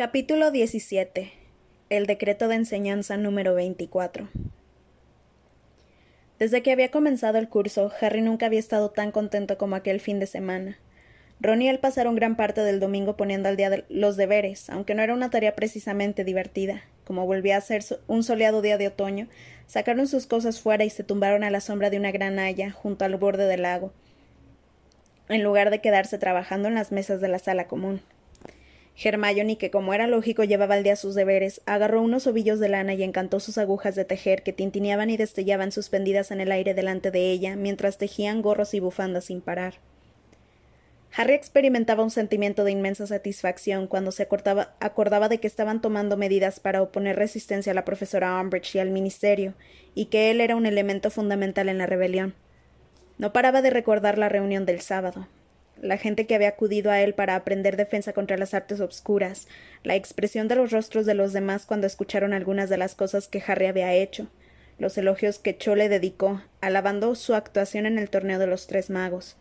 Capítulo 17. El decreto de enseñanza número 24. Desde que había comenzado el curso, Harry nunca había estado tan contento como aquel fin de semana. Ron y él pasaron gran parte del domingo poniendo al día los deberes, aunque no era una tarea precisamente divertida. Como volvía a ser un soleado día de otoño, sacaron sus cosas fuera y se tumbaron a la sombra de una gran haya junto al borde del lago, en lugar de quedarse trabajando en las mesas de la sala común. Hermione, que como era lógico llevaba al día sus deberes, agarró unos ovillos de lana y encantó sus agujas de tejer que tintineaban y destellaban suspendidas en el aire delante de ella, mientras tejían gorros y bufandas sin parar. Harry experimentaba un sentimiento de inmensa satisfacción cuando se acordaba, de que estaban tomando medidas para oponer resistencia a la profesora Umbridge y al ministerio, y que él era un elemento fundamental en la rebelión. No paraba de recordar la reunión del sábado, la gente que había acudido a él para aprender defensa contra las artes obscuras, la expresión de los rostros de los demás cuando escucharon algunas de las cosas que Harry había hecho, los elogios que Cho le dedicó, alabando su actuación en el torneo de los tres magos.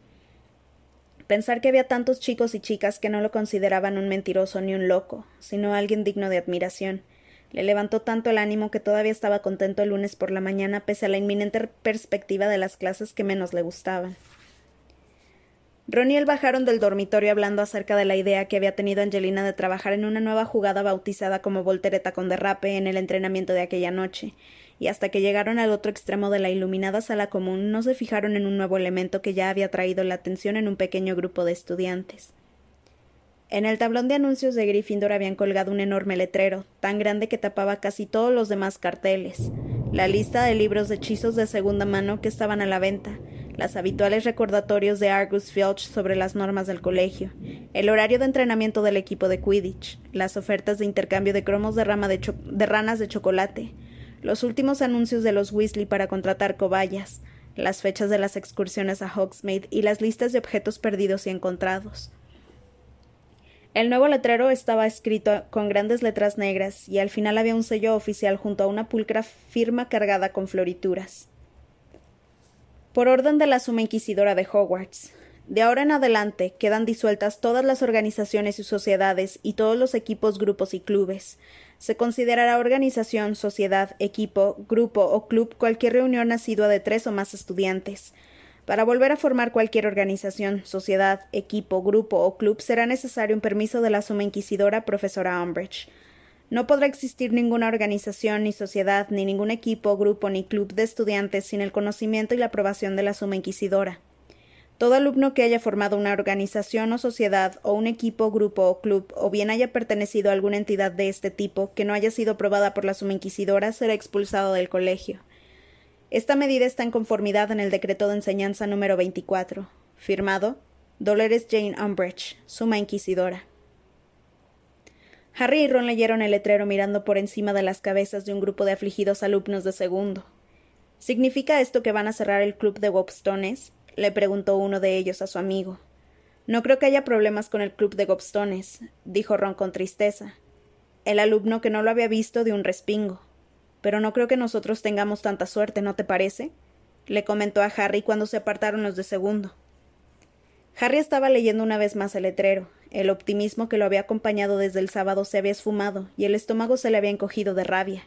Pensar que había tantos chicos y chicas que no lo consideraban un mentiroso ni un loco, sino alguien digno de admiración. Le levantó tanto el ánimo que todavía estaba contento el lunes por la mañana pese a la inminente perspectiva de las clases que menos le gustaban. Ron y él bajaron del dormitorio hablando acerca de la idea que había tenido Angelina de trabajar en una nueva jugada bautizada como voltereta con derrape en el entrenamiento de aquella noche, y hasta que llegaron al otro extremo de la iluminada sala común no se fijaron en un nuevo elemento que ya había traído la atención en un pequeño grupo de estudiantes. En el tablón de anuncios de Gryffindor habían colgado un enorme letrero, tan grande que tapaba casi todos los demás carteles, la lista de libros de hechizos de segunda mano que estaban a la venta, las habituales recordatorios de Argus Filch sobre las normas del colegio, el horario de entrenamiento del equipo de Quidditch, las ofertas de intercambio de cromos de, rama de, de ranas de chocolate, los últimos anuncios de los Weasley para contratar cobayas, las fechas de las excursiones a Hogsmeade y las listas de objetos perdidos y encontrados. El nuevo letrero estaba escrito con grandes letras negras y al final había un sello oficial junto a una pulcra firma cargada con florituras. Por orden de la Suma Inquisidora de Hogwarts, de ahora en adelante quedan disueltas todas las organizaciones y sociedades y todos los equipos, grupos y clubes. Se considerará organización, sociedad, equipo, grupo o club cualquier reunión asidua de tres o más estudiantes. Para volver a formar cualquier organización, sociedad, equipo, grupo o club será necesario un permiso de la Suma Inquisidora profesora Umbridge. No podrá existir ninguna organización, ni sociedad, ni ningún equipo, grupo, ni club de estudiantes sin el conocimiento y la aprobación de la Suma Inquisidora. Todo alumno que haya formado una organización o sociedad o un equipo, grupo o club, o bien haya pertenecido a alguna entidad de este tipo que no haya sido aprobada por la Suma Inquisidora será expulsado del colegio. Esta medida está en conformidad en el decreto de enseñanza número 24, firmado Dolores Jane Umbridge, Suma Inquisidora. Harry y Ron leyeron el letrero mirando por encima de las cabezas de un grupo de afligidos alumnos de segundo. ¿Significa esto que van a cerrar el club de Wobstones? le preguntó uno de ellos a su amigo. No creo que haya problemas con el club de Gobstones, dijo Ron con tristeza. El alumno que no lo había visto dio un respingo. Pero no creo que nosotros tengamos tanta suerte, ¿no te parece? le comentó a Harry cuando se apartaron los de segundo. Harry estaba leyendo una vez más el letrero. El optimismo que lo había acompañado desde el sábado se había esfumado y el estómago se le había encogido de rabia.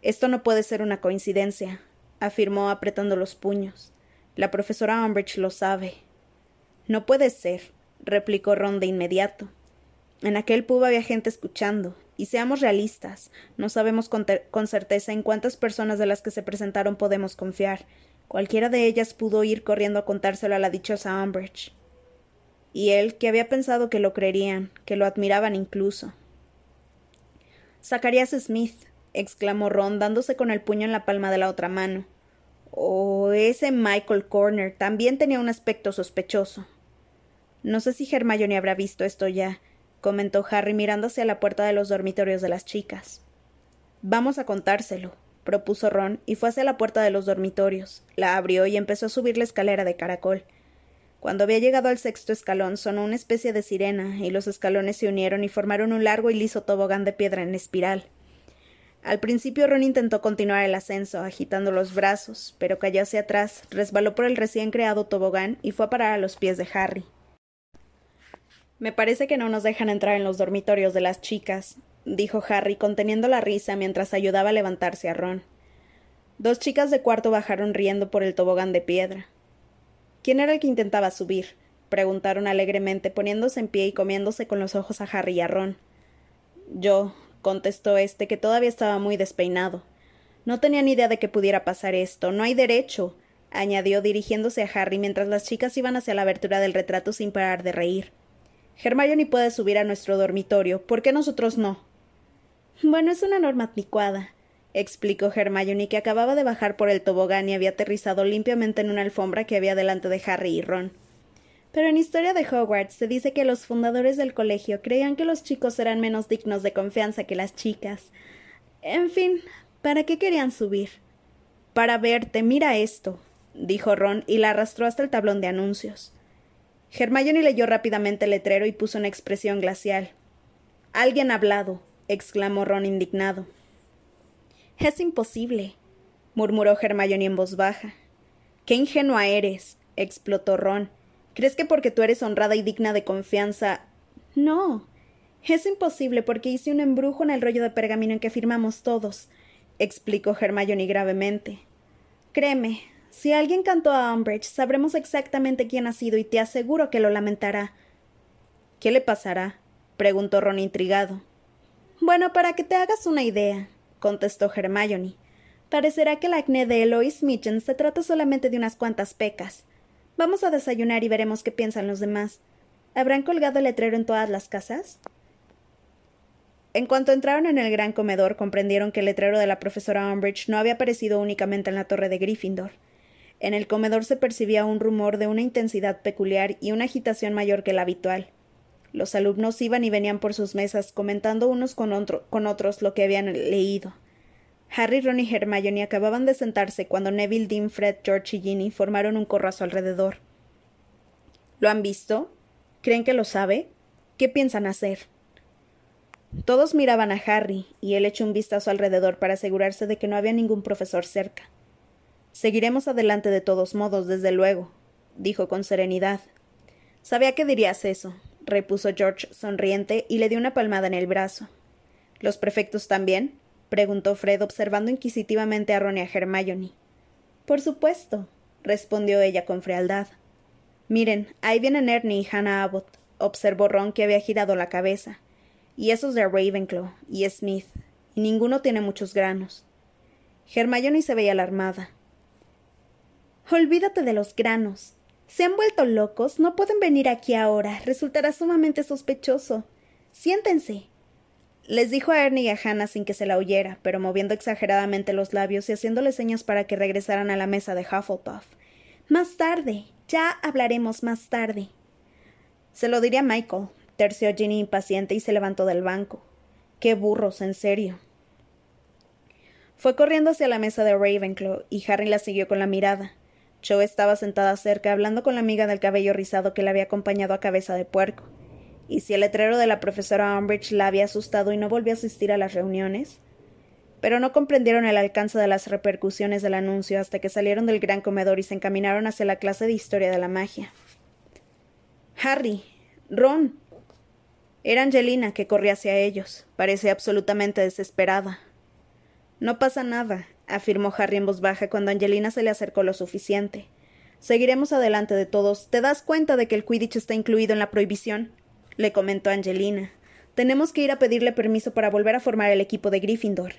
Esto no puede ser una coincidencia, afirmó apretando los puños. La profesora Umbridge lo sabe. No puede ser, replicó Ron de inmediato. En aquel pub había gente escuchando, y seamos realistas, no sabemos con, con, certeza en cuántas personas de las que se presentaron podemos confiar. Cualquiera de ellas pudo ir corriendo a contárselo a la dichosa Umbridge. Y él, que había pensado que lo creerían, que lo admiraban incluso. Zacarías Smith, exclamó Ron, dándose con el puño en la palma de la otra mano. O ese Michael Corner también tenía un aspecto sospechoso. No sé si Hermione habrá visto esto ya, comentó Harry mirando hacia la puerta de los dormitorios de las chicas. Vamos a contárselo, propuso Ron, y fue hacia la puerta de los dormitorios. La abrió y empezó a subir la escalera de caracol. Cuando había llegado al sexto escalón sonó una especie de sirena, y los escalones se unieron y formaron un largo y liso tobogán de piedra en espiral. Al principio Ron intentó continuar el ascenso, agitando los brazos, pero cayó hacia atrás, resbaló por el recién creado tobogán y fue a parar a los pies de Harry. Me parece que no nos dejan entrar en los dormitorios de las chicas, dijo Harry, conteniendo la risa mientras ayudaba a levantarse a Ron. Dos chicas de cuarto bajaron riendo por el tobogán de piedra. ¿Quién era el que intentaba subir? preguntaron alegremente, poniéndose en pie y comiéndose con los ojos a Harry y a Ron. Yo, contestó este, que todavía estaba muy despeinado. No tenía ni idea de que pudiera pasar esto. No hay derecho, añadió dirigiéndose a Harry mientras las chicas iban hacia la abertura del retrato sin parar de reír. Hermione puede subir a nuestro dormitorio. ¿Por qué nosotros no? Bueno, es una norma anticuada, explicó Hermione, que acababa de bajar por el tobogán y había aterrizado limpiamente en una alfombra que había delante de Harry y Ron. Pero en historia de Hogwarts se dice que los fundadores del colegio creían que los chicos eran menos dignos de confianza que las chicas. En fin, ¿para qué querían subir? Para verte, mira esto, dijo Ron y la arrastró hasta el tablón de anuncios. Hermione leyó rápidamente el letrero y puso una expresión glacial. Alguien ha hablado, exclamó Ron indignado. Es imposible, murmuró Hermione en voz baja. Qué ingenua eres, explotó Ron. ¿Crees que porque tú eres honrada y digna de confianza. No. Es imposible porque hice un embrujo en el rollo de pergamino en que firmamos todos, explicó Hermione gravemente. Créeme, si alguien cantó a Umbridge, sabremos exactamente quién ha sido y te aseguro que lo lamentará. ¿Qué le pasará? preguntó Ron intrigado. Bueno, para que te hagas una idea, contestó Hermione. Parecerá que el acné de Eloise Mitchell se trata solamente de unas cuantas pecas. Vamos a desayunar y veremos qué piensan los demás. ¿Habrán colgado el letrero en todas las casas? En cuanto entraron en el gran comedor, comprendieron que el letrero de la profesora Umbridge no había aparecido únicamente en la torre de Gryffindor. En el comedor se percibía un rumor de una intensidad peculiar y una agitación mayor que la habitual. Los alumnos iban y venían por sus mesas, comentando unos con, otros lo que habían leído. Harry, Ron y Hermione acababan de sentarse cuando Neville, Dean, Fred, George y Ginny formaron un corro a su alrededor. ¿Lo han visto? ¿Creen que lo sabe? ¿Qué piensan hacer? Todos miraban a Harry, y él echó un vistazo alrededor para asegurarse de que no había ningún profesor cerca. Seguiremos adelante de todos modos, desde luego, dijo con serenidad. Sabía que dirías eso, repuso George sonriente y le dio una palmada en el brazo. ¿Los prefectos también? preguntó Fred observando inquisitivamente a Ron y a Hermione. Por supuesto, respondió ella con frialdad. Miren, ahí vienen Ernie y Hannah Abbott, observó Ron que había girado la cabeza. Y esos de Ravenclaw y Smith, y ninguno tiene muchos granos. Hermione se veía alarmada. Olvídate de los granos. Se han vuelto locos. No pueden venir aquí ahora. Resultará sumamente sospechoso. Siéntense. Les dijo a Ernie y a Hannah sin que se la oyera, pero moviendo exageradamente los labios y haciéndole señas para que regresaran a la mesa de Hufflepuff. Más tarde. Ya hablaremos más tarde. Se lo diría a Michael, terció Ginny impaciente y se levantó del banco. Qué burros, en serio. Fue corriendo hacia la mesa de Ravenclaw y Harry la siguió con la mirada. Cho estaba sentada cerca hablando con la amiga del cabello rizado que la había acompañado a cabeza de puerco. ¿Y si el letrero de la profesora Umbridge la había asustado y no volvió a asistir a las reuniones? Pero no comprendieron el alcance de las repercusiones del anuncio hasta que salieron del gran comedor y se encaminaron hacia la clase de historia de la magia. Harry. Ron. Era Angelina que corría hacia ellos. Parecía absolutamente desesperada. No pasa nada, afirmó Harry en voz baja cuando Angelina se le acercó lo suficiente. Seguiremos adelante de todos. ¿Te das cuenta de que el Quidditch está incluido en la prohibición? le comentó Angelina. Tenemos que ir a pedirle permiso para volver a formar el equipo de Gryffindor.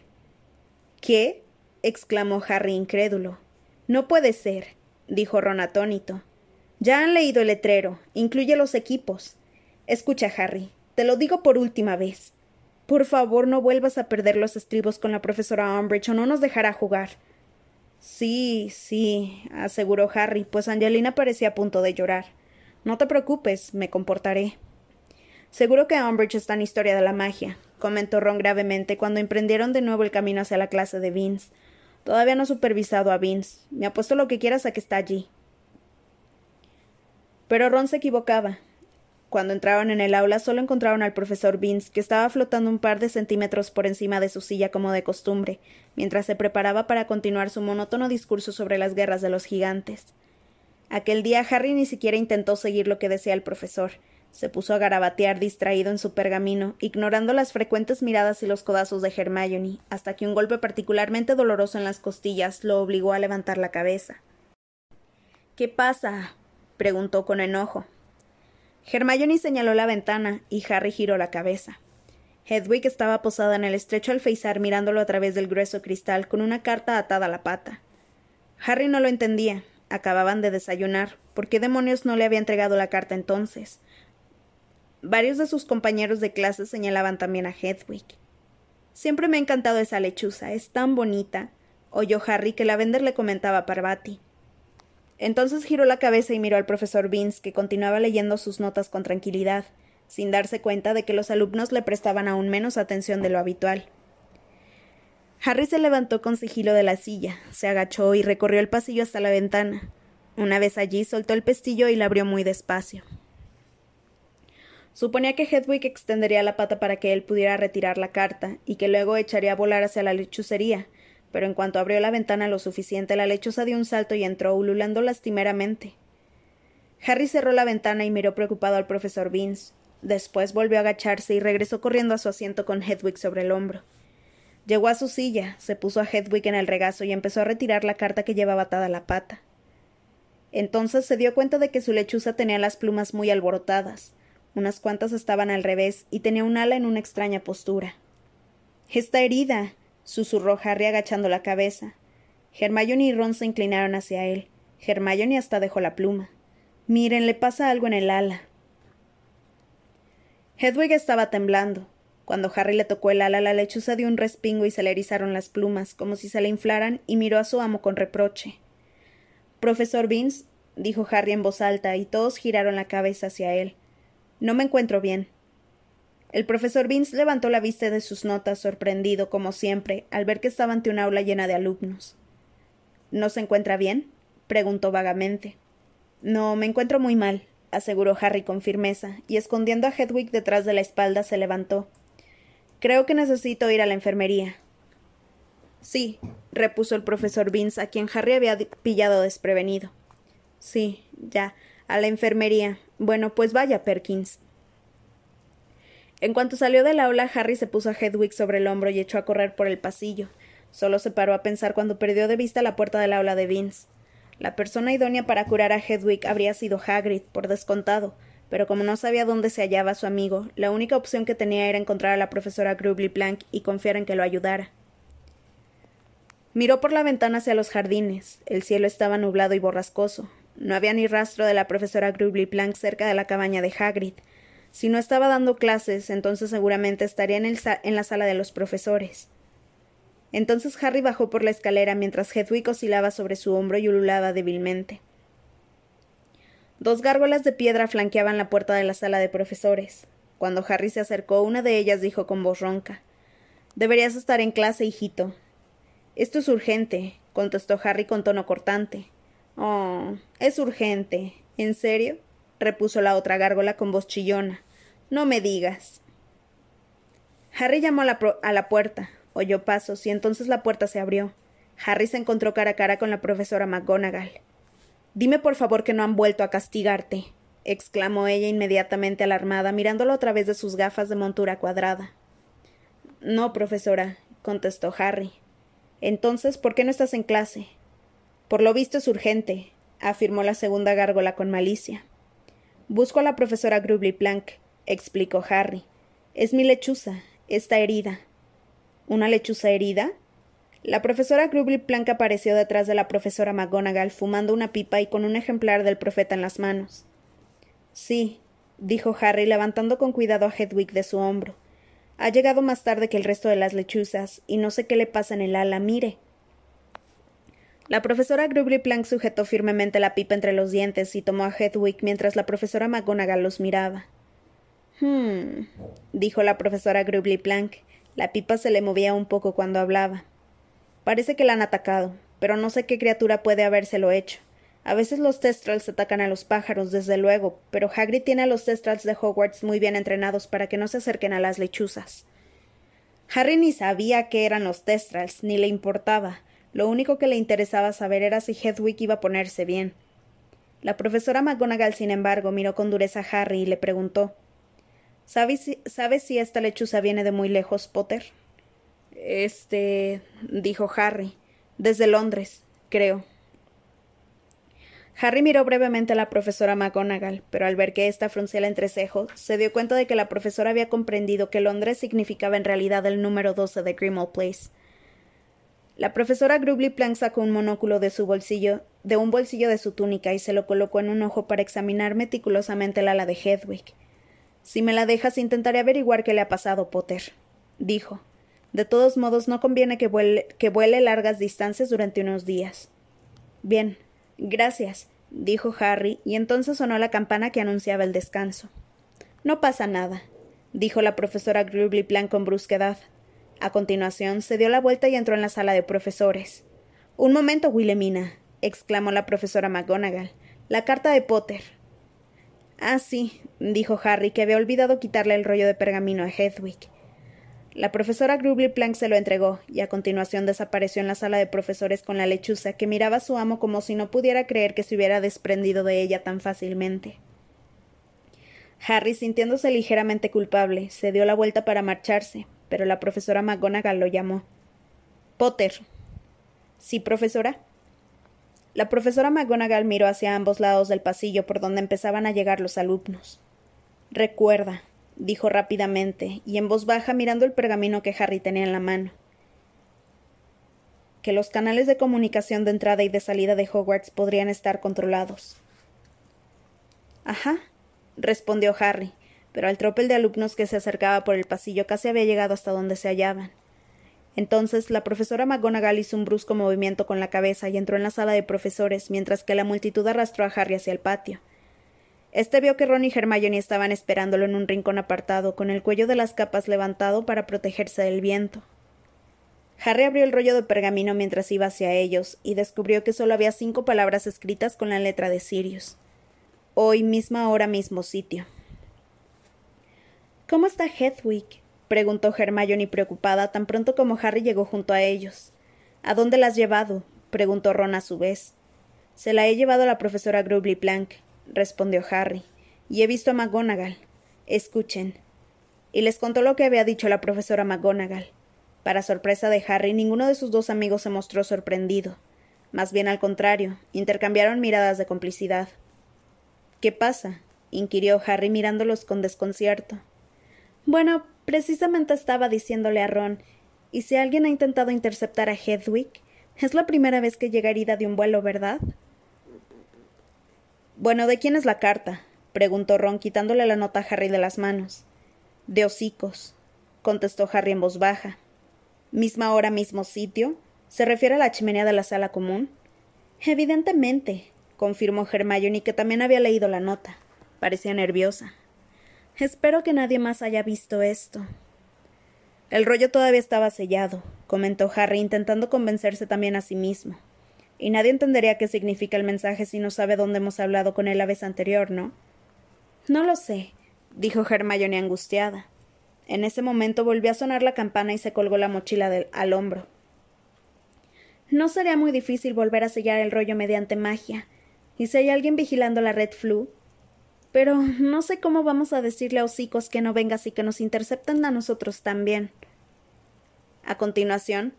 ¿Qué? exclamó Harry incrédulo. No puede ser, dijo Ron atónito. Ya han leído el letrero. Incluye los equipos. Escucha, Harry. Te lo digo por última vez. Por favor, no vuelvas a perder los estribos con la profesora Umbridge o no nos dejará jugar. Sí, sí, aseguró Harry, pues Angelina parecía a punto de llorar. No te preocupes, me comportaré. Seguro que Umbridge está en historia de la magia, comentó Ron gravemente cuando emprendieron de nuevo el camino hacia la clase de Vince. Todavía no he supervisado a Vince. Me apuesto lo que quieras a que está allí. Pero Ron se equivocaba. Cuando entraron en el aula solo encontraron al profesor Vince, que estaba flotando un par de centímetros por encima de su silla como de costumbre, mientras se preparaba para continuar su monótono discurso sobre las guerras de los gigantes. Aquel día Harry ni siquiera intentó seguir lo que decía el profesor, Se puso a garabatear distraído en su pergamino, ignorando las frecuentes miradas y los codazos de Hermione, hasta que un golpe particularmente doloroso en las costillas lo obligó a levantar la cabeza. ¿Qué pasa? preguntó con enojo. Hermione señaló la ventana y Harry giró la cabeza. Hedwig estaba posada en el estrecho alféizar mirándolo a través del grueso cristal con una carta atada a la pata. Harry no lo entendía. Acababan de desayunar. ¿Por qué demonios no le había entregado la carta entonces? Varios de sus compañeros de clase señalaban también a Hedwig. Siempre me ha encantado esa lechuza, es tan bonita, oyó Harry que la vender le comentaba a Parvati. Entonces giró la cabeza y miró al profesor Vince, que continuaba leyendo sus notas con tranquilidad, sin darse cuenta de que los alumnos le prestaban aún menos atención de lo habitual. Harry se levantó con sigilo de la silla, se agachó y recorrió el pasillo hasta la ventana. Una vez allí soltó el pestillo y la abrió muy despacio. Suponía que Hedwig extendería la pata para que él pudiera retirar la carta y que luego echaría a volar hacia la lechucería, pero en cuanto abrió la ventana lo suficiente, la lechuza dio un salto y entró, ululando lastimeramente. Harry cerró la ventana y miró preocupado al profesor Vince. Después volvió a agacharse y regresó corriendo a su asiento con Hedwig sobre el hombro. Llegó a su silla, se puso a Hedwig en el regazo y empezó a retirar la carta que llevaba atada a la pata. Entonces se dio cuenta de que su lechuza tenía las plumas muy alborotadas, unas cuantas estaban al revés y tenía un ala en una extraña postura. Está herida, susurró Harry agachando la cabeza. Hermione y Ron se inclinaron hacia él. Hermione hasta dejó la pluma. Miren, le pasa algo en el ala. Hedwig estaba temblando. Cuando Harry le tocó el ala, la lechuza dio un respingo y se le erizaron las plumas, como si se le inflaran, y miró a su amo con reproche. Profesor Vince, dijo Harry en voz alta, y todos giraron la cabeza hacia él. No me encuentro bien. El profesor Vince levantó la vista de sus notas, sorprendido, como siempre, al ver que estaba ante un aula llena de alumnos. ¿No se encuentra bien? preguntó vagamente. No, me encuentro muy mal, aseguró Harry con firmeza, y escondiendo a Hedwig detrás de la espalda se levantó. Creo que necesito ir a la enfermería. Sí, repuso el profesor Vince, a quien Harry había pillado desprevenido. Sí, ya, a la enfermería. Bueno, pues vaya, Perkins. En cuanto salió del aula, Harry se puso a Hedwig sobre el hombro y echó a correr por el pasillo. Solo se paró a pensar cuando perdió de vista la puerta del aula de Vince. La persona idónea para curar a Hedwig habría sido Hagrid, por descontado, pero como no sabía dónde se hallaba su amigo, la única opción que tenía era encontrar a la profesora Grubly Plank y confiar en que lo ayudara. Miró por la ventana hacia los jardines. El cielo estaba nublado y borrascoso. No había ni rastro de la profesora Grubly Plank cerca de la cabaña de Hagrid. Si no estaba dando clases, entonces seguramente estaría en, en la sala de los profesores. Entonces Harry bajó por la escalera mientras Hedwig oscilaba sobre su hombro y ululaba débilmente. Dos gárgolas de piedra flanqueaban la puerta de la sala de profesores. Cuando Harry se acercó, una de ellas dijo con voz ronca Deberías estar en clase, hijito. Esto es urgente, contestó Harry con tono cortante. Oh, es urgente. ¿En serio? Repuso la otra gárgola con voz chillona. No me digas. Harry llamó a la, a la puerta, oyó pasos y entonces la puerta se abrió. Harry se encontró cara a cara con la profesora McGonagall. Dime por favor que no han vuelto a castigarte, exclamó ella inmediatamente alarmada, mirándolo a través de sus gafas de montura cuadrada. No, profesora, contestó Harry. Entonces, ¿por qué no estás en clase? Por lo visto es urgente, afirmó la segunda gárgola con malicia. Busco a la profesora Grubly Plank, explicó Harry. Es mi lechuza. Está herida. ¿Una lechuza herida? La profesora Grubly Plank apareció detrás de la profesora McGonagall fumando una pipa y con un ejemplar del profeta en las manos. Sí, dijo Harry levantando con cuidado a Hedwig de su hombro. Ha llegado más tarde que el resto de las lechuzas, y no sé qué le pasa en el ala. Mire. La profesora Grubly Plank sujetó firmemente la pipa entre los dientes y tomó a Hedwig mientras la profesora McGonagall los miraba. Hmm, dijo la profesora Grubly Plank. La pipa se le movía un poco cuando hablaba. Parece que la han atacado, pero no sé qué criatura puede habérselo hecho. A veces los testrals atacan a los pájaros, desde luego, pero Hagrid tiene a los testrals de Hogwarts muy bien entrenados para que no se acerquen a las lechuzas. Harry ni sabía qué eran los testrals, ni le importaba, lo único que le interesaba saber era si Hedwig iba a ponerse bien. La profesora McGonagall, sin embargo, miró con dureza a Harry y le preguntó ¿Sabes si, ¿Sabes si esta lechuza viene de muy lejos, Potter? Este. dijo Harry. Desde Londres, creo. Harry miró brevemente a la profesora McGonagall, pero al ver que ésta fruncía el entrecejo, se dio cuenta de que la profesora había comprendido que Londres significaba en realidad el número 12 de Grimmauld Place. La profesora Grubly Plank sacó un monóculo de su bolsillo, de un bolsillo de su túnica y se lo colocó en un ojo para examinar meticulosamente el ala de Hedwig. Si me la dejas, intentaré averiguar qué le ha pasado, Potter, dijo. De todos modos, no conviene que vuele, que vuele largas distancias durante unos días. Bien, gracias, dijo Harry, y entonces sonó la campana que anunciaba el descanso. No pasa nada, dijo la profesora Grubly Plank con brusquedad. A continuación, se dio la vuelta y entró en la sala de profesores. Un momento, Wilhelmina, exclamó la profesora McGonagall. La carta de Potter. Ah, sí, dijo Harry, que había olvidado quitarle el rollo de pergamino a Hedwig. La profesora Grubly Plank se lo entregó, y a continuación desapareció en la sala de profesores con la lechuza, que miraba a su amo como si no pudiera creer que se hubiera desprendido de ella tan fácilmente. Harry, sintiéndose ligeramente culpable, se dio la vuelta para marcharse, pero la profesora McGonagall lo llamó. Potter. ¿Sí, profesora? La profesora McGonagall miró hacia ambos lados del pasillo por donde empezaban a llegar los alumnos. Recuerda, dijo rápidamente, y en voz baja mirando el pergamino que Harry tenía en la mano, que los canales de comunicación de entrada y de salida de Hogwarts podrían estar controlados. Ajá, respondió Harry, pero al tropel de alumnos que se acercaba por el pasillo casi había llegado hasta donde se hallaban. Entonces la profesora McGonagall hizo un brusco movimiento con la cabeza y entró en la sala de profesores, mientras que la multitud arrastró a Harry hacia el patio. Este vio que Ron y Hermione estaban esperándolo en un rincón apartado, con el cuello de las capas levantado para protegerse del viento. Harry abrió el rollo de pergamino mientras iba hacia ellos, y descubrió que solo había cinco palabras escritas con la letra de Sirius. Hoy misma hora mismo sitio. ¿Cómo está Hedwig? preguntó Hermione preocupada tan pronto como Harry llegó junto a ellos. ¿A dónde la has llevado? preguntó Ron a su vez. Se la he llevado a la profesora Grubly Plank, respondió Harry, y he visto a McGonagall. Escuchen. Y les contó lo que había dicho la profesora McGonagall. Para sorpresa de Harry, ninguno de sus dos amigos se mostró sorprendido. Más bien al contrario, intercambiaron miradas de complicidad. ¿Qué pasa? inquirió Harry mirándolos con desconcierto. Bueno, precisamente estaba diciéndole a Ron, ¿y si alguien ha intentado interceptar a Hedwig? Es la primera vez que llega herida de un vuelo, ¿verdad? Bueno, ¿de quién es la carta? preguntó Ron, quitándole la nota a Harry de las manos. De hocicos, contestó Harry en voz baja. ¿Misma hora, mismo sitio? ¿Se refiere a la chimenea de la sala común? Evidentemente, confirmó Hermione, que también había leído la nota. Parecía nerviosa. Espero que nadie más haya visto esto. El rollo todavía estaba sellado, comentó Harry, intentando convencerse también a sí mismo. Y nadie entendería qué significa el mensaje si no sabe dónde hemos hablado con él la vez anterior, ¿no? No lo sé, dijo Hermione angustiada. En ese momento volvió a sonar la campana y se colgó la mochila del, al hombro. No sería muy difícil volver a sellar el rollo mediante magia. ¿Y si hay alguien vigilando la red flu? Pero no sé cómo vamos a decirle a hocicos que no vengas y que nos intercepten a nosotros también. A continuación,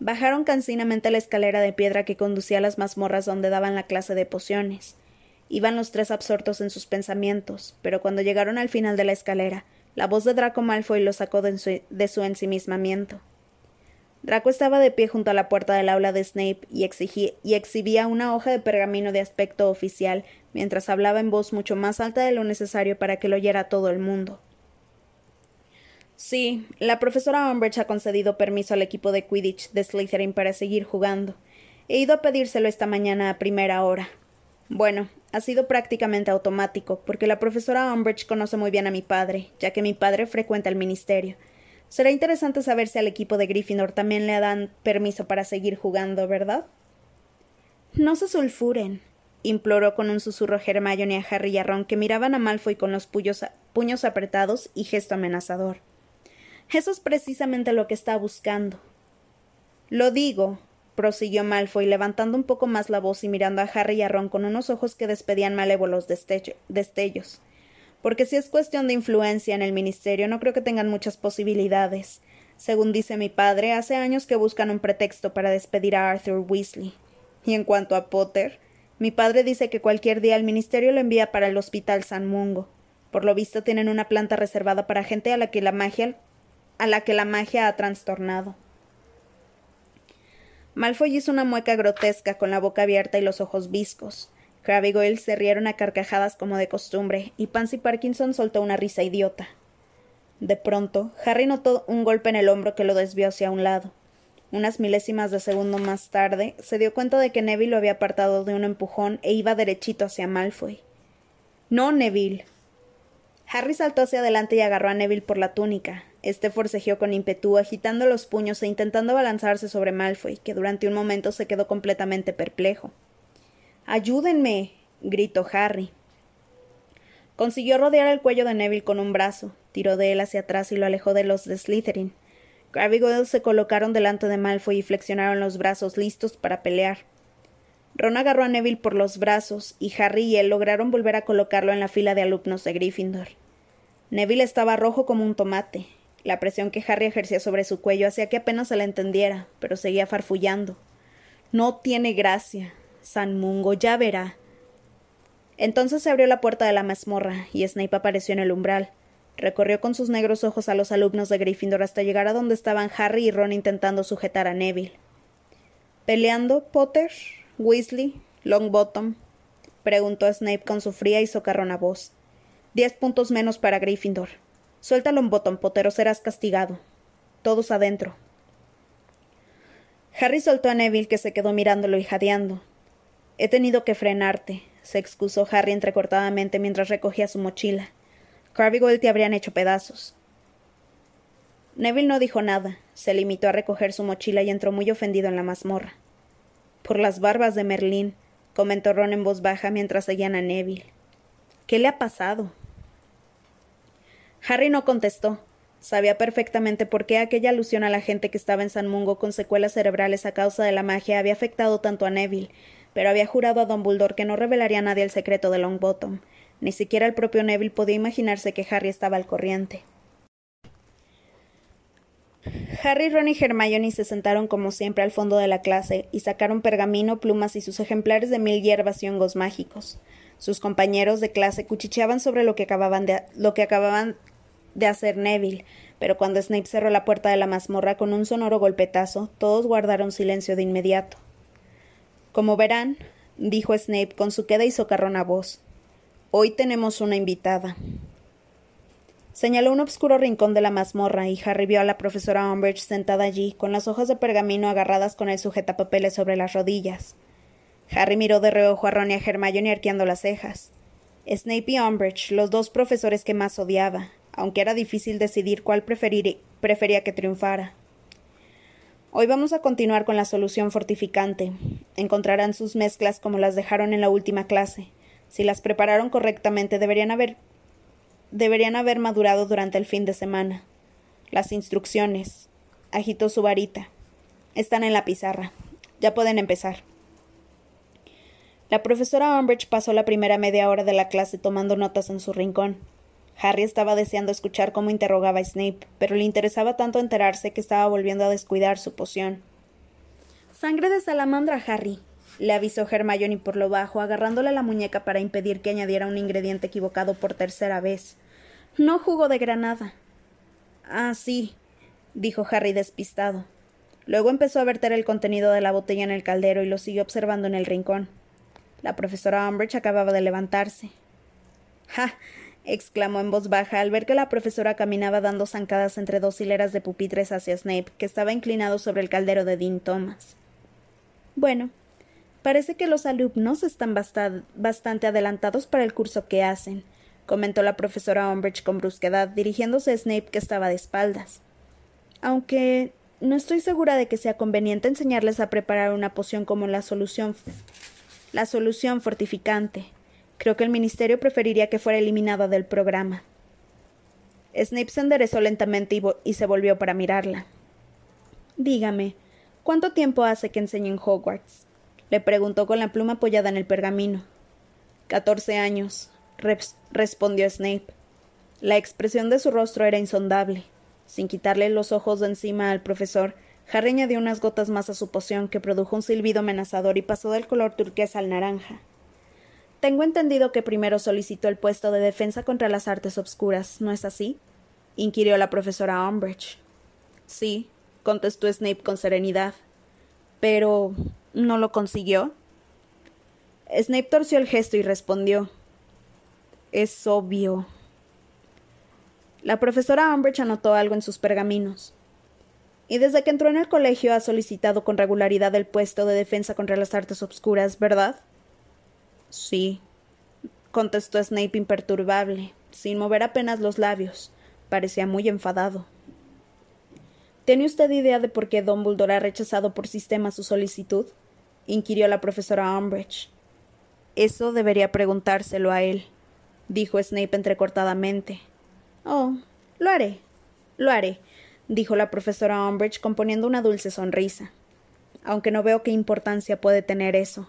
Bajaron cansinamente la escalera de piedra que conducía a las mazmorras donde daban la clase de pociones. Iban los tres absortos en sus pensamientos, pero cuando llegaron al final de la escalera, la voz de Draco Malfoy los sacó de su, de su ensimismamiento. Draco estaba de pie junto a la puerta del aula de Snape y, y exhibía una hoja de pergamino de aspecto oficial mientras hablaba en voz mucho más alta de lo necesario para que lo oyera todo el mundo. Sí, la profesora Umbridge ha concedido permiso al equipo de Quidditch de Slytherin para seguir jugando. He ido a pedírselo esta mañana a primera hora. Bueno, ha sido prácticamente automático, porque la profesora Umbridge conoce muy bien a mi padre, ya que mi padre frecuenta el ministerio. Será interesante saber si al equipo de Gryffindor también le dan permiso para seguir jugando, ¿verdad? No se sulfuren, imploró con un susurro Hermione a Harry y a Ron, que miraban a Malfoy con los puños apretados y gesto amenazador. Eso es precisamente lo que está buscando. Lo digo, prosiguió Malfoy, levantando un poco más la voz y mirando a Harry y a Ron con unos ojos que despedían malévolos destellos. Porque si es cuestión de influencia en el ministerio, no creo que tengan muchas posibilidades. Según dice mi padre, hace años que buscan un pretexto para despedir a Arthur Weasley. Y en cuanto a Potter, mi padre dice que cualquier día el ministerio lo envía para el hospital San Mungo. Por lo visto tienen una planta reservada para gente a la que la magia a la que la magia ha trastornado. Malfoy hizo una mueca grotesca con la boca abierta y los ojos viscos. Crabbe y Goyle se rieron a carcajadas como de costumbre, y Pansy Parkinson soltó una risa idiota. De pronto, Harry notó un golpe en el hombro que lo desvió hacia un lado. Unas milésimas de segundo más tarde, se dio cuenta de que Neville lo había apartado de un empujón e iba derechito hacia Malfoy. No, Neville. Harry saltó hacia adelante y agarró a Neville por la túnica. Este forcejeó con ímpetu, agitando los puños e intentando balanzarse sobre Malfoy, que durante un momento se quedó completamente perplejo. Ayúdenme. gritó Harry. Consiguió rodear el cuello de Neville con un brazo, tiró de él hacia atrás y lo alejó de los de Slytherin. Crabbe y Goyle se colocaron delante de Malfoy y flexionaron los brazos listos para pelear. Ron agarró a Neville por los brazos y Harry y él lograron volver a colocarlo en la fila de alumnos de Gryffindor. Neville estaba rojo como un tomate, la presión que Harry ejercía sobre su cuello hacía que apenas se la entendiera, pero seguía farfullando. No tiene gracia. San Mungo ya verá. Entonces se abrió la puerta de la mazmorra y Snape apareció en el umbral. Recorrió con sus negros ojos a los alumnos de Gryffindor hasta llegar a donde estaban Harry y Ron intentando sujetar a Neville. ¿Peleando, Potter? ¿Weasley? ¿Longbottom? preguntó Snape con su fría y socarrona voz. Diez puntos menos para Gryffindor. Suéltalo en botón, Potter, o serás castigado. Todos adentro. Harry soltó a Neville, que se quedó mirándolo y jadeando. He tenido que frenarte, se excusó Harry entrecortadamente mientras recogía su mochila. Y te habrían hecho pedazos. Neville no dijo nada, se limitó a recoger su mochila y entró muy ofendido en la mazmorra. Por las barbas de Merlín, comentó Ron en voz baja mientras seguían a Neville. ¿Qué le ha pasado? Harry no contestó. Sabía perfectamente por qué aquella alusión a la gente que estaba en San Mungo con secuelas cerebrales a causa de la magia había afectado tanto a Neville, pero había jurado a Don Buldor que no revelaría a nadie el secreto de Longbottom. Ni siquiera el propio Neville podía imaginarse que Harry estaba al corriente. Harry, Ron y Hermione se sentaron como siempre al fondo de la clase y sacaron pergamino, plumas y sus ejemplares de mil hierbas y hongos mágicos. Sus compañeros de clase cuchicheaban sobre lo que acababan de, lo que acababan de hacer Neville, pero cuando Snape cerró la puerta de la mazmorra con un sonoro golpetazo, todos guardaron silencio de inmediato. Como verán, dijo Snape con su queda y socarrona voz, hoy tenemos una invitada. Señaló un oscuro rincón de la mazmorra y Harry vio a la profesora Umbridge sentada allí, con las hojas de pergamino agarradas con el sujetapapeles sobre las rodillas. Harry miró de reojo a Ron y a Hermione arqueando las cejas. Snape y Umbridge, los dos profesores que más odiaba, aunque era difícil decidir cuál prefería que triunfara. Hoy vamos a continuar con la solución fortificante. Encontrarán sus mezclas como las dejaron en la última clase. Si las prepararon correctamente, deberían haber deberían haber madurado durante el fin de semana. Las instrucciones. Agitó su varita. Están en la pizarra. Ya pueden empezar. La profesora Umbridge pasó la primera media hora de la clase tomando notas en su rincón. Harry estaba deseando escuchar cómo interrogaba a Snape, pero le interesaba tanto enterarse que estaba volviendo a descuidar su poción. Sangre de salamandra, Harry, le avisó Hermione por lo bajo, agarrándole la muñeca para impedir que añadiera un ingrediente equivocado por tercera vez. No jugo de granada. Ah, sí, dijo Harry despistado. Luego empezó a verter el contenido de la botella en el caldero y lo siguió observando en el rincón. La profesora Umbridge acababa de levantarse. ¡Ja! Exclamó en voz baja al ver que la profesora caminaba dando zancadas entre dos hileras de pupitres hacia Snape, que estaba inclinado sobre el caldero de Dean Thomas. Bueno, parece que los alumnos están bastante adelantados para el curso que hacen, comentó la profesora Umbridge con brusquedad, dirigiéndose a Snape que estaba de espaldas. Aunque no estoy segura de que sea conveniente enseñarles a preparar una poción como la solución la solución fortificante. Creo que el ministerio preferiría que fuera eliminada del programa. Snape se enderezó lentamente y, se volvió para mirarla. Dígame, ¿Cuánto tiempo hace que enseña en Hogwarts? le preguntó con la pluma apoyada en el pergamino. Catorce años, respondió Snape. La expresión de su rostro era insondable. Sin quitarle los ojos de encima al profesor, Harry añadió unas gotas más a su poción que produjo un silbido amenazador y pasó del color turquesa al naranja. Tengo entendido que primero solicitó el puesto de defensa contra las artes obscuras, ¿no es así? inquirió la profesora Umbridge. Sí, contestó Snape con serenidad. Pero. ¿no lo consiguió? Snape torció el gesto y respondió. Es obvio. La profesora Umbridge anotó algo en sus pergaminos. Y desde que entró en el colegio ha solicitado con regularidad el puesto de defensa contra las artes obscuras, ¿verdad? Sí, contestó Snape imperturbable, sin mover apenas los labios. Parecía muy enfadado. ¿Tiene usted idea de por qué Dumbledore ha rechazado por sistema su solicitud? inquirió la profesora Umbridge. Eso debería preguntárselo a él, dijo Snape entrecortadamente. Oh, lo haré, lo haré, dijo la profesora Umbridge componiendo una dulce sonrisa. Aunque no veo qué importancia puede tener eso,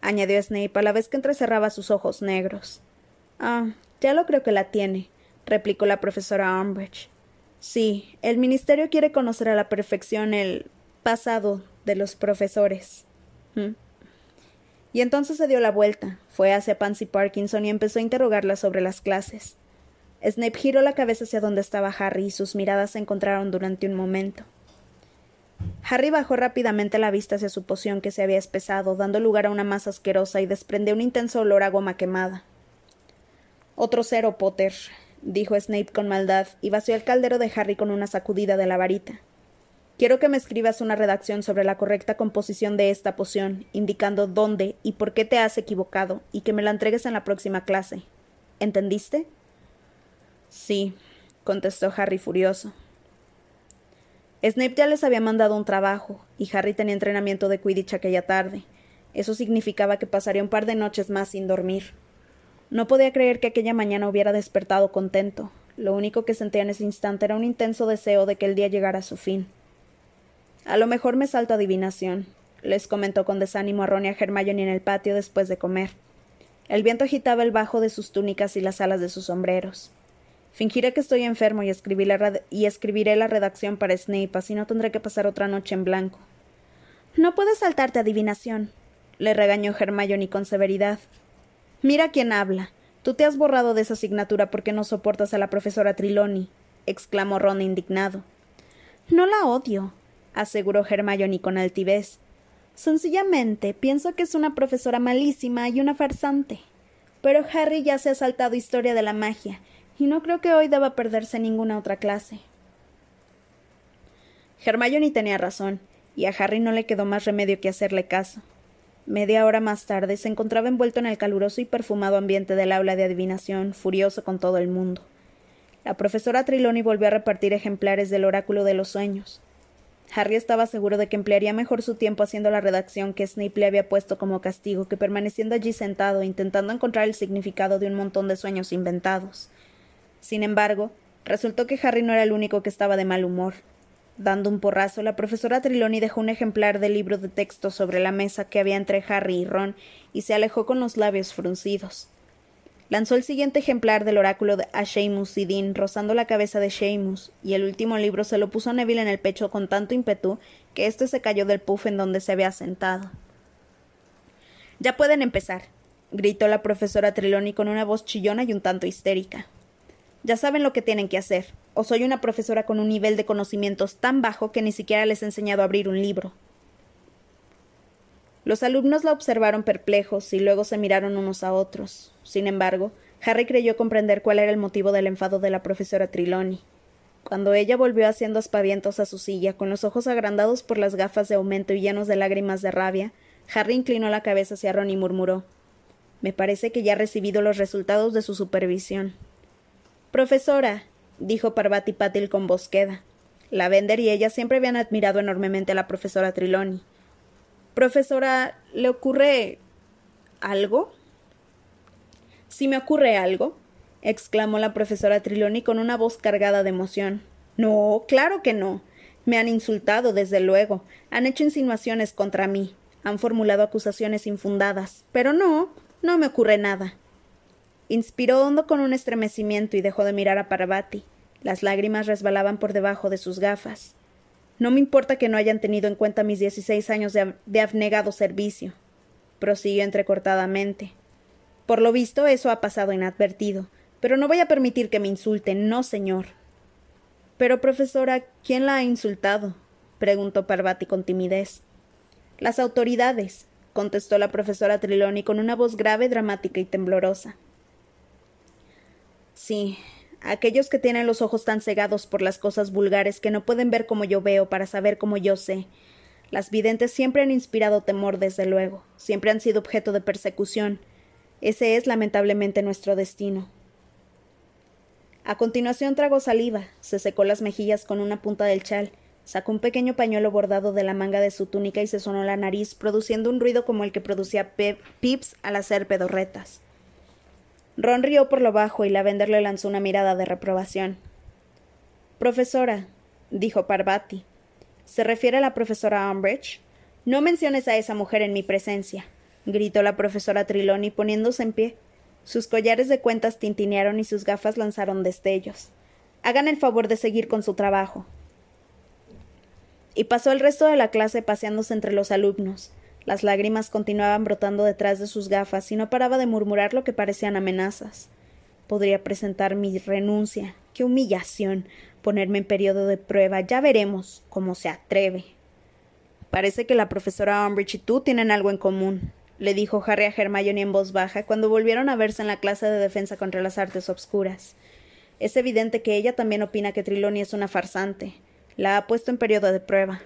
añadió Snape a la vez que entrecerraba sus ojos negros. Ah, ya lo creo que la tiene, replicó la profesora Umbridge. Sí, el ministerio quiere conocer a la perfección el pasado de los profesores. ¿Mm? Y entonces se dio la vuelta, fue hacia Pansy Parkinson y empezó a interrogarla sobre las clases. Snape giró la cabeza hacia donde estaba Harry y sus miradas se encontraron durante un momento. Harry bajó rápidamente la vista hacia su poción que se había espesado, dando lugar a una masa asquerosa y desprendió un intenso olor a goma quemada. Otro cero, Potter, dijo Snape con maldad, y vació el caldero de Harry con una sacudida de la varita. Quiero que me escribas una redacción sobre la correcta composición de esta poción, indicando dónde y por qué te has equivocado, y que me la entregues en la próxima clase. ¿Entendiste? Sí, contestó Harry furioso. Snape ya les había mandado un trabajo, y Harry tenía entrenamiento de Quidditch aquella tarde. Eso significaba que pasaría un par de noches más sin dormir. No podía creer que aquella mañana hubiera despertado contento. Lo único que sentía en ese instante era un intenso deseo de que el día llegara a su fin. A lo mejor me salto adivinación, les comentó con desánimo a Ron y a Hermione en el patio después de comer. El viento agitaba el bajo de sus túnicas y las alas de sus sombreros. Fingiré que estoy enfermo y, y escribiré la redacción para Snape, así no tendré que pasar otra noche en blanco. No puedes saltarte adivinación, le regañó Hermione con severidad. Mira quién habla. Tú te has borrado de esa asignatura porque no soportas a la profesora Triloni, exclamó Ron indignado. No la odio, aseguró Hermione con altivez. Sencillamente pienso que es una profesora malísima y una farsante. Pero Harry ya se ha saltado historia de la magia, y no creo que hoy deba perderse ninguna otra clase. Hermione tenía razón, y a Harry no le quedó más remedio que hacerle caso. Media hora más tarde se encontraba envuelto en el caluroso y perfumado ambiente del aula de adivinación, furioso con todo el mundo. La profesora Triloni volvió a repartir ejemplares del oráculo de los sueños. Harry estaba seguro de que emplearía mejor su tiempo haciendo la redacción que Snape le había puesto como castigo que permaneciendo allí sentado intentando encontrar el significado de un montón de sueños inventados. Sin embargo, resultó que Harry no era el único que estaba de mal humor. Dando un porrazo, la profesora Triloni dejó un ejemplar del libro de texto sobre la mesa que había entre Harry y Ron y se alejó con los labios fruncidos. Lanzó el siguiente ejemplar del oráculo a Seamus y Dean, rozando la cabeza de Seamus, y el último libro se lo puso a Neville en el pecho con tanto ímpetu que éste se cayó del puff en donde se había sentado. Ya pueden empezar, gritó la profesora Triloni con una voz chillona y un tanto histérica. Ya saben lo que tienen que hacer, o soy una profesora con un nivel de conocimientos tan bajo que ni siquiera les he enseñado a abrir un libro. Los alumnos la observaron perplejos y luego se miraron unos a otros. Sin embargo, Harry creyó comprender cuál era el motivo del enfado de la profesora Triloni. Cuando ella volvió haciendo aspavientos a su silla, con los ojos agrandados por las gafas de aumento y llenos de lágrimas de rabia, Harry inclinó la cabeza hacia Ron y murmuró Me parece que ya ha recibido los resultados de su supervisión. Profesora, dijo Parvati Patil con voz queda. La Bender y ella siempre habían admirado enormemente a la profesora Triloni. Profesora, ¿le ocurre algo? Si me ocurre algo, exclamó la profesora Triloni con una voz cargada de emoción. No, claro que no. Me han insultado, desde luego, han hecho insinuaciones contra mí, han formulado acusaciones infundadas, pero no, no me ocurre nada. Inspiró hondo con un estremecimiento y dejó de mirar a Parvati. Las lágrimas resbalaban por debajo de sus gafas. No me importa que no hayan tenido en cuenta mis dieciséis años de, abnegado servicio, prosiguió entrecortadamente. Por lo visto, eso ha pasado inadvertido, pero no voy a permitir que me insulten, no, señor. Pero, profesora, ¿quién la ha insultado? preguntó Parvati con timidez. Las autoridades, contestó la profesora Triloni con una voz grave, dramática y temblorosa. Sí, aquellos que tienen los ojos tan cegados por las cosas vulgares que no pueden ver como yo veo para saber como yo sé. Las videntes siempre han inspirado temor, desde luego, siempre han sido objeto de persecución. Ese es lamentablemente nuestro destino. A continuación tragó saliva, se secó las mejillas con una punta del chal, sacó un pequeño pañuelo bordado de la manga de su túnica y se sonó la nariz, produciendo un ruido como el que producía Pips al hacer pedorretas. Ron rió por lo bajo y Lavender le lanzó una mirada de reprobación. Profesora, dijo Parvati. ¿Se refiere a la profesora Umbridge? No menciones a esa mujer en mi presencia, gritó la profesora Triloni poniéndose en pie. Sus collares de cuentas tintinearon y sus gafas lanzaron destellos. Hagan el favor de seguir con su trabajo. Y pasó el resto de la clase paseándose entre los alumnos. Las lágrimas continuaban brotando detrás de sus gafas y no paraba de murmurar lo que parecían amenazas. Podría presentar mi renuncia. ¡Qué humillación! Ponerme en periodo de prueba. Ya veremos cómo se atreve. Parece que la profesora Umbridge y tú tienen algo en común, le dijo Harry a Hermione en voz baja cuando volvieron a verse en la clase de defensa contra las artes obscuras. Es evidente que ella también opina que Triloni es una farsante. La ha puesto en periodo de prueba.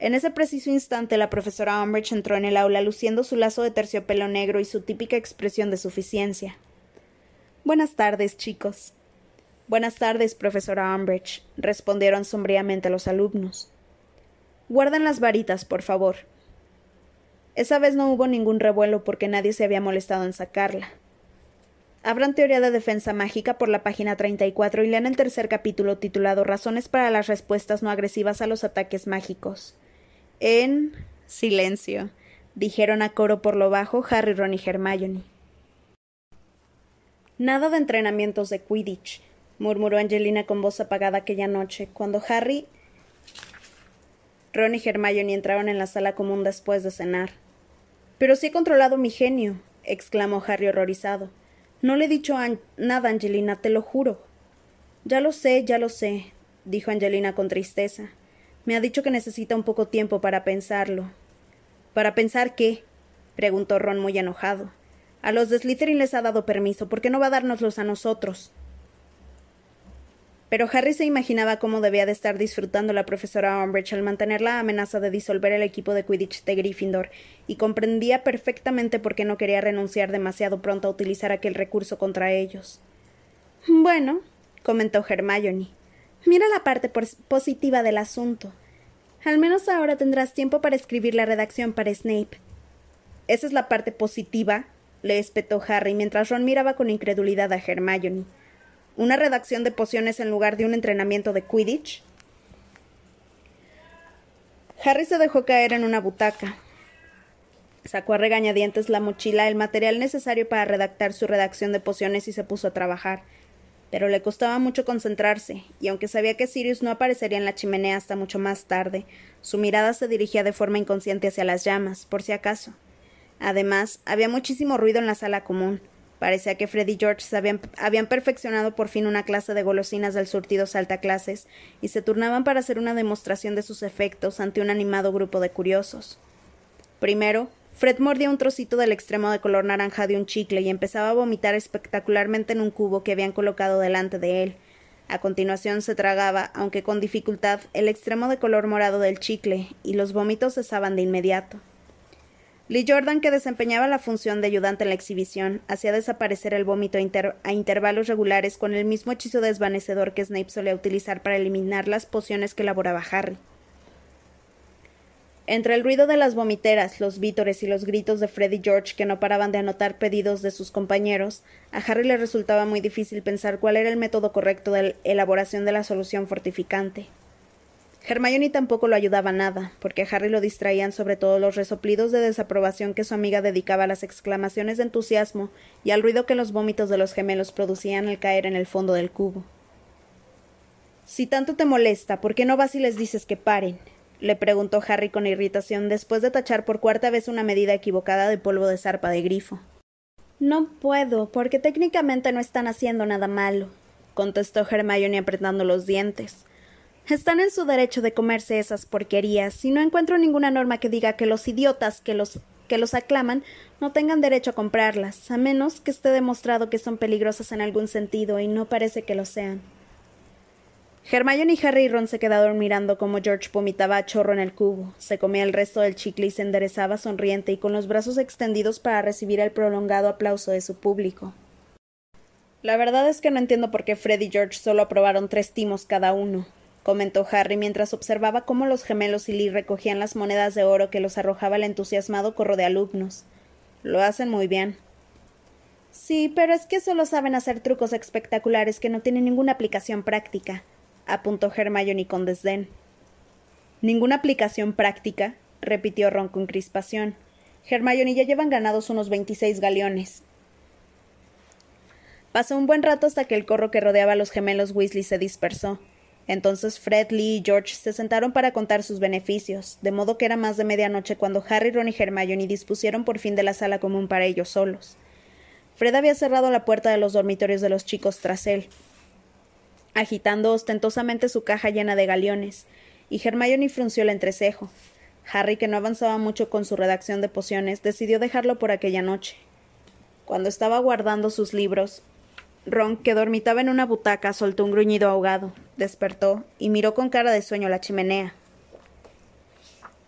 En ese preciso instante la profesora Umbridge entró en el aula luciendo su lazo de terciopelo negro y su típica expresión de suficiencia. Buenas tardes, chicos. Buenas tardes, profesora Umbridge, respondieron sombríamente los alumnos. Guarden las varitas, por favor, esa vez no hubo ningún revuelo porque nadie se había molestado en sacarla. Abran teoría de defensa mágica por la página 34 y lean el tercer capítulo titulado Razones para las respuestas no agresivas a los ataques mágicos. En silencio, dijeron a coro por lo bajo Harry, Ron y Hermione. Nada de entrenamientos de Quidditch, murmuró Angelina con voz apagada aquella noche, cuando Harry Ron y Hermione entraron en la sala común después de cenar. Pero sí he controlado mi genio, exclamó Harry horrorizado. No le he dicho nada, Angelina, te lo juro. Ya lo sé, ya lo sé, dijo Angelina con tristeza. Me ha dicho que necesita un poco tiempo para pensarlo. ¿Para pensar qué? preguntó Ron muy enojado. A los de Slytherin les ha dado permiso, ¿por qué no va a dárnoslos a nosotros? Pero Harry se imaginaba cómo debía de estar disfrutando la profesora Umbridge al mantener la amenaza de disolver el equipo de Quidditch de Gryffindor, y comprendía perfectamente por qué no quería renunciar demasiado pronto a utilizar aquel recurso contra ellos. Bueno, comentó Hermione, mira la parte positiva del asunto. Al menos ahora tendrás tiempo para escribir la redacción para Snape. ¿Esa es la parte positiva? le espetó Harry mientras Ron miraba con incredulidad a Hermione. ¿Una redacción de pociones en lugar de un entrenamiento de Quidditch? Harry se dejó caer en una butaca. Sacó a regañadientes la mochila, el material necesario para redactar su redacción de pociones y se puso a trabajar. Pero le costaba mucho concentrarse, y aunque sabía que Sirius no aparecería en la chimenea hasta mucho más tarde, su mirada se dirigía de forma inconsciente hacia las llamas, por si acaso. Además, había muchísimo ruido en la sala común. Parecía que Freddy y George habían, habían, perfeccionado por fin una clase de golosinas del surtido clases y se turnaban para hacer una demostración de sus efectos ante un animado grupo de curiosos. Primero, Fred mordía un trocito del extremo de color naranja de un chicle y empezaba a vomitar espectacularmente en un cubo que habían colocado delante de él. A continuación se tragaba, aunque con dificultad, el extremo de color morado del chicle, y los vómitos cesaban de inmediato. Lee Jordan, que desempeñaba la función de ayudante en la exhibición, hacía desaparecer el vómito a, intervalos regulares con el mismo hechizo desvanecedor que Snape solía utilizar para eliminar las pociones que elaboraba Harry. Entre el ruido de las vomiteras, los vítores y los gritos de Fred y George que no paraban de anotar pedidos de sus compañeros, a Harry le resultaba muy difícil pensar cuál era el método correcto de elaboración de la solución fortificante. Hermione tampoco lo ayudaba nada, porque a Harry lo distraían sobre todo los resoplidos de desaprobación que su amiga dedicaba a las exclamaciones de entusiasmo y al ruido que los vómitos de los gemelos producían al caer en el fondo del cubo. Si tanto te molesta, ¿por qué no vas y les dices que paren? Le preguntó Harry con irritación después de tachar por cuarta vez una medida equivocada de polvo de zarpa de grifo. No puedo, porque técnicamente no están haciendo nada malo, contestó Hermione apretando los dientes. Están en su derecho de comerse esas porquerías, y no encuentro ninguna norma que diga que los idiotas que los que los aclaman no tengan derecho a comprarlas, a menos que esté demostrado que son peligrosas en algún sentido, y no parece que lo sean. Hermione y Harry y Ron se quedaron mirando cómo George vomitaba a chorro en el cubo, se comía el resto del chicle y se enderezaba sonriente y con los brazos extendidos para recibir el prolongado aplauso de su público. La verdad es que no entiendo por qué Fred y George solo aprobaron tres timos cada uno, comentó Harry mientras observaba cómo los gemelos y Lee recogían las monedas de oro que los arrojaba el entusiasmado corro de alumnos. Lo hacen muy bien. Sí, pero es que solo saben hacer trucos espectaculares que no tienen ninguna aplicación práctica, apuntó Hermione con desdén. Ninguna aplicación práctica, repitió Ron con crispación. Hermione ya llevan ganados unos veintiséis galeones. Pasó un buen rato hasta que el corro que rodeaba a los gemelos Weasley se dispersó. Entonces Fred, Lee y George se sentaron para contar sus beneficios, de modo que era más de medianoche cuando Harry, Ron y Hermione dispusieron por fin de la sala común para ellos solos. Fred había cerrado la puerta de los dormitorios de los chicos tras él, agitando ostentosamente su caja llena de galeones, y Hermione frunció el entrecejo. Harry, que no avanzaba mucho con su redacción de pociones, decidió dejarlo por aquella noche. Cuando estaba guardando sus libros, Ron, que dormitaba en una butaca, soltó un gruñido ahogado, despertó y miró con cara de sueño la chimenea.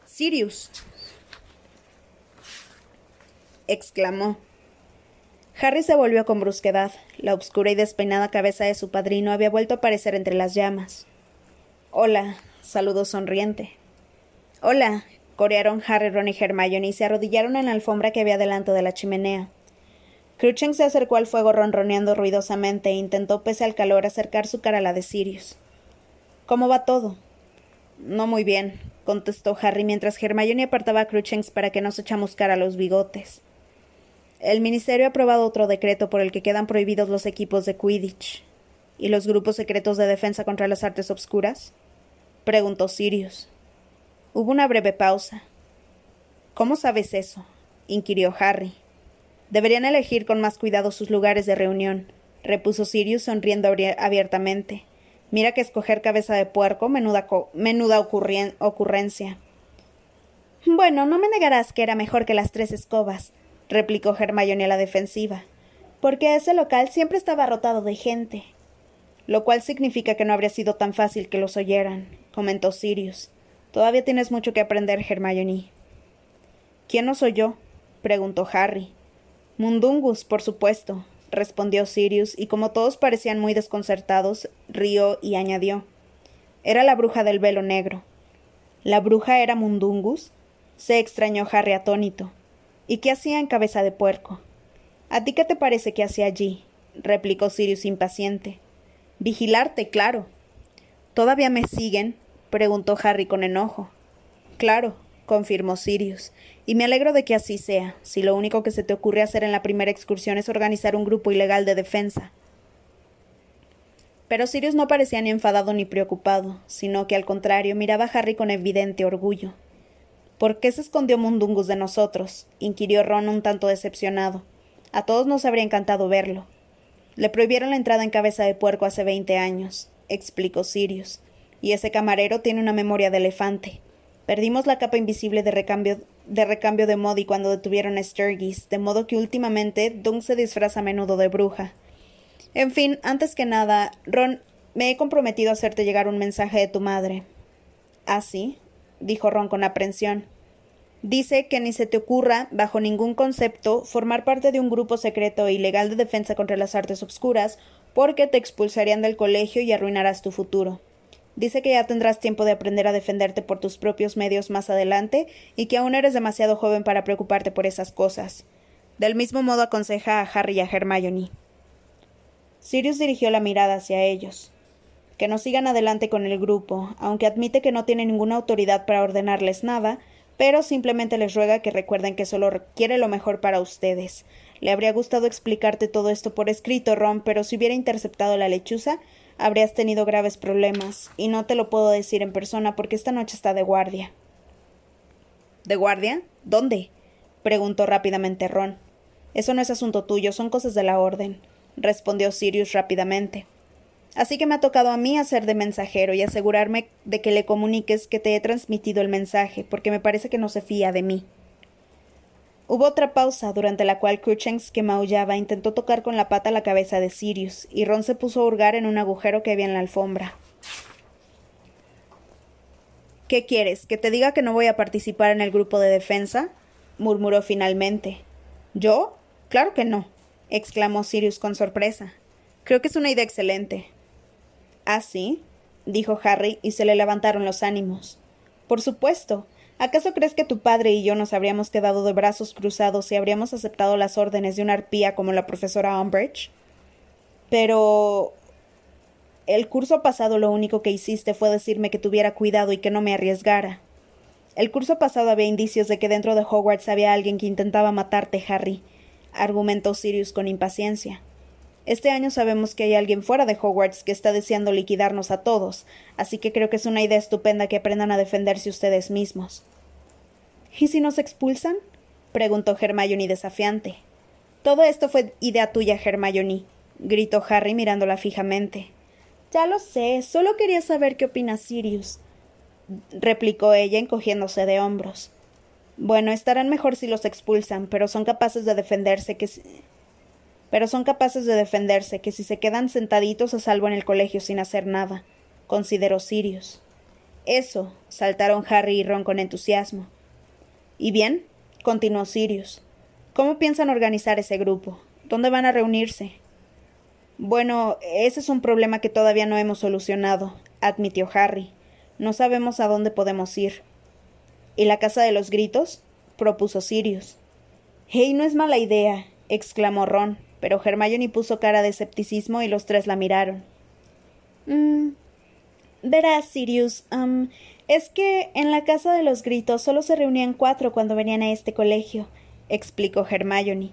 Sirius. exclamó. Harry se volvió con brusquedad. La obscura y despeinada cabeza de su padrino había vuelto a aparecer entre las llamas. Hola, saludó sonriente. Hola, corearon Harry, Ron y Hermione y se arrodillaron en la alfombra que había delante de la chimenea. Cruching se acercó al fuego ronroneando ruidosamente e intentó, pese al calor, acercar su cara a la de Sirius. ¿Cómo va todo? No muy bien, contestó Harry mientras Hermione apartaba a Cruchens para que no se chamuscara los bigotes. El Ministerio ha aprobado otro decreto por el que quedan prohibidos los equipos de Quidditch. ¿Y los grupos secretos de defensa contra las artes obscuras? preguntó Sirius. Hubo una breve pausa. ¿Cómo sabes eso? inquirió Harry. Deberían elegir con más cuidado sus lugares de reunión, repuso Sirius sonriendo abiertamente. Mira que escoger cabeza de puerco, menuda, menuda ocurrencia. Bueno, no me negarás que era mejor que las tres escobas, replicó Hermione a la defensiva, porque ese local siempre estaba rotado de gente. Lo cual significa que no habría sido tan fácil que los oyeran, comentó Sirius. Todavía tienes mucho que aprender, Hermione. ¿Quién no soy yo? preguntó Harry. Mundungus, por supuesto, respondió Sirius, y como todos parecían muy desconcertados, rió y añadió Era la bruja del velo negro. ¿La bruja era Mundungus? se extrañó Harry atónito. ¿Y qué hacía en cabeza de puerco? ¿A ti qué te parece que hacía allí? replicó Sirius impaciente. Vigilarte, claro. ¿Todavía me siguen? preguntó Harry con enojo. Claro, confirmó Sirius, y me alegro de que así sea, si lo único que se te ocurre hacer en la primera excursión es organizar un grupo ilegal de defensa. Pero Sirius no parecía ni enfadado ni preocupado, sino que al contrario miraba a Harry con evidente orgullo. ¿Por qué se escondió Mundungus de nosotros? inquirió Ron un tanto decepcionado. A todos nos habría encantado verlo. Le prohibieron la entrada en cabeza de puerco hace veinte años, explicó Sirius, y ese camarero tiene una memoria de elefante. Perdimos la capa invisible de recambio de, recambio de Modi cuando detuvieron a Sturgis, de modo que últimamente Dunk se disfraza a menudo de bruja. En fin, antes que nada, Ron, me he comprometido a hacerte llegar un mensaje de tu madre. ¿Ah, sí? Dijo Ron con aprensión. Dice que ni se te ocurra, bajo ningún concepto, formar parte de un grupo secreto e ilegal de defensa contra las artes obscuras, porque te expulsarían del colegio y arruinarás tu futuro. Dice que ya tendrás tiempo de aprender a defenderte por tus propios medios más adelante y que aún eres demasiado joven para preocuparte por esas cosas. Del mismo modo aconseja a Harry y a Hermione. Sirius dirigió la mirada hacia ellos. Que no sigan adelante con el grupo, aunque admite que no tiene ninguna autoridad para ordenarles nada, pero simplemente les ruega que recuerden que solo quiere lo mejor para ustedes. Le habría gustado explicarte todo esto por escrito, Ron, pero si hubiera interceptado la lechuza, habrías tenido graves problemas, y no te lo puedo decir en persona porque esta noche está de guardia. ¿De guardia? ¿Dónde? preguntó rápidamente Ron. Eso no es asunto tuyo, son cosas de la orden, respondió Sirius rápidamente. Así que me ha tocado a mí hacer de mensajero y asegurarme de que le comuniques que te he transmitido el mensaje, porque me parece que no se fía de mí. Hubo otra pausa, durante la cual Cruchens, que maullaba, intentó tocar con la pata la cabeza de Sirius, y Ron se puso a hurgar en un agujero que había en la alfombra. ¿Qué quieres? ¿Que te diga que no voy a participar en el grupo de defensa? murmuró finalmente. ¿Yo? Claro que no, exclamó Sirius con sorpresa. Creo que es una idea excelente. ¿Ah, sí? dijo Harry, y se le levantaron los ánimos. Por supuesto. ¿Acaso crees que tu padre y yo nos habríamos quedado de brazos cruzados y habríamos aceptado las órdenes de una arpía como la profesora Umbridge? Pero. El curso pasado lo único que hiciste fue decirme que tuviera cuidado y que no me arriesgara. El curso pasado había indicios de que dentro de Hogwarts había alguien que intentaba matarte, Harry, argumentó Sirius con impaciencia. Este año sabemos que hay alguien fuera de Hogwarts que está deseando liquidarnos a todos, así que creo que es una idea estupenda que aprendan a defenderse ustedes mismos. ¿Y si nos expulsan? preguntó Hermione desafiante. Todo esto fue idea tuya, Hermione, gritó Harry mirándola fijamente. Ya lo sé, solo quería saber qué opina Sirius replicó ella encogiéndose de hombros. Bueno, estarán mejor si los expulsan, pero son capaces de defenderse que. Pero son capaces de defenderse que si se quedan sentaditos a salvo en el colegio sin hacer nada, consideró Sirius. Eso, saltaron Harry y Ron con entusiasmo. ¿Y bien? continuó Sirius. ¿Cómo piensan organizar ese grupo? ¿Dónde van a reunirse? Bueno, ese es un problema que todavía no hemos solucionado, admitió Harry. No sabemos a dónde podemos ir. ¿Y la casa de los gritos? propuso Sirius. Hey, no es mala idea, exclamó Ron, pero Hermione puso cara de escepticismo y los tres la miraron. Mm, verás, Sirius, es que en la casa de los gritos solo se reunían cuatro cuando venían a este colegio, explicó Hermione.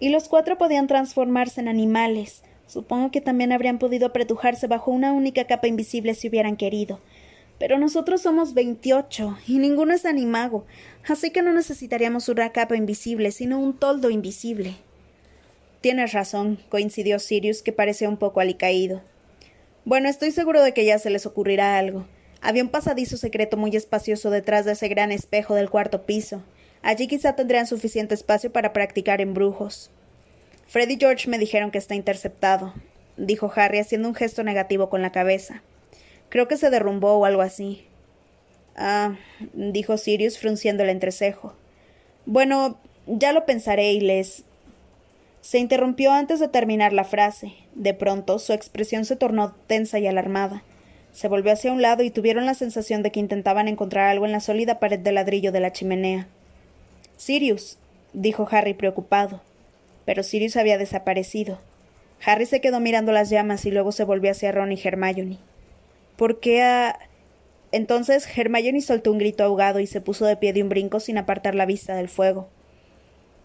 Y los cuatro podían transformarse en animales. Supongo que también habrían podido apretujarse bajo una única capa invisible si hubieran querido. Pero nosotros somos veintiocho y ninguno es animago, así que no necesitaríamos una capa invisible, sino un toldo invisible. Tienes razón, coincidió Sirius, que parecía un poco alicaído. Bueno, estoy seguro de que ya se les ocurrirá algo. Había un pasadizo secreto muy espacioso detrás de ese gran espejo del cuarto piso. Allí quizá tendrían suficiente espacio para practicar embrujos. Fred y George me dijeron que está interceptado, dijo Harry haciendo un gesto negativo con la cabeza. Creo que se derrumbó o algo así. Ah, dijo Sirius frunciendo el entrecejo. Bueno, ya lo pensaré y les. Se interrumpió antes de terminar la frase. De pronto, su expresión se tornó tensa y alarmada. Se volvió hacia un lado y tuvieron la sensación de que intentaban encontrar algo en la sólida pared de ladrillo de la chimenea. Sirius, dijo Harry preocupado. Pero Sirius había desaparecido. Harry se quedó mirando las llamas y luego se volvió hacia Ron y Hermione. ¿Por qué a... Entonces Hermione soltó un grito ahogado y se puso de pie de un brinco sin apartar la vista del fuego.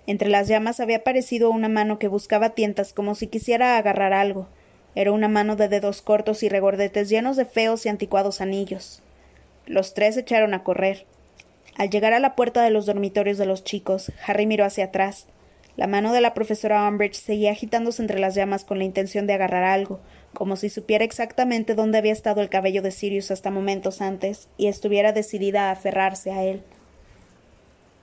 Entre las llamas había aparecido una mano que buscaba tientas como si quisiera agarrar algo. Era una mano de dedos cortos y regordetes llenos de feos y anticuados anillos. Los tres echaron a correr. Al llegar a la puerta de los dormitorios de los chicos, Harry miró hacia atrás. La mano de la profesora Umbridge seguía agitándose entre las llamas con la intención de agarrar algo, como si supiera exactamente dónde había estado el cabello de Sirius hasta momentos antes y estuviera decidida a aferrarse a él.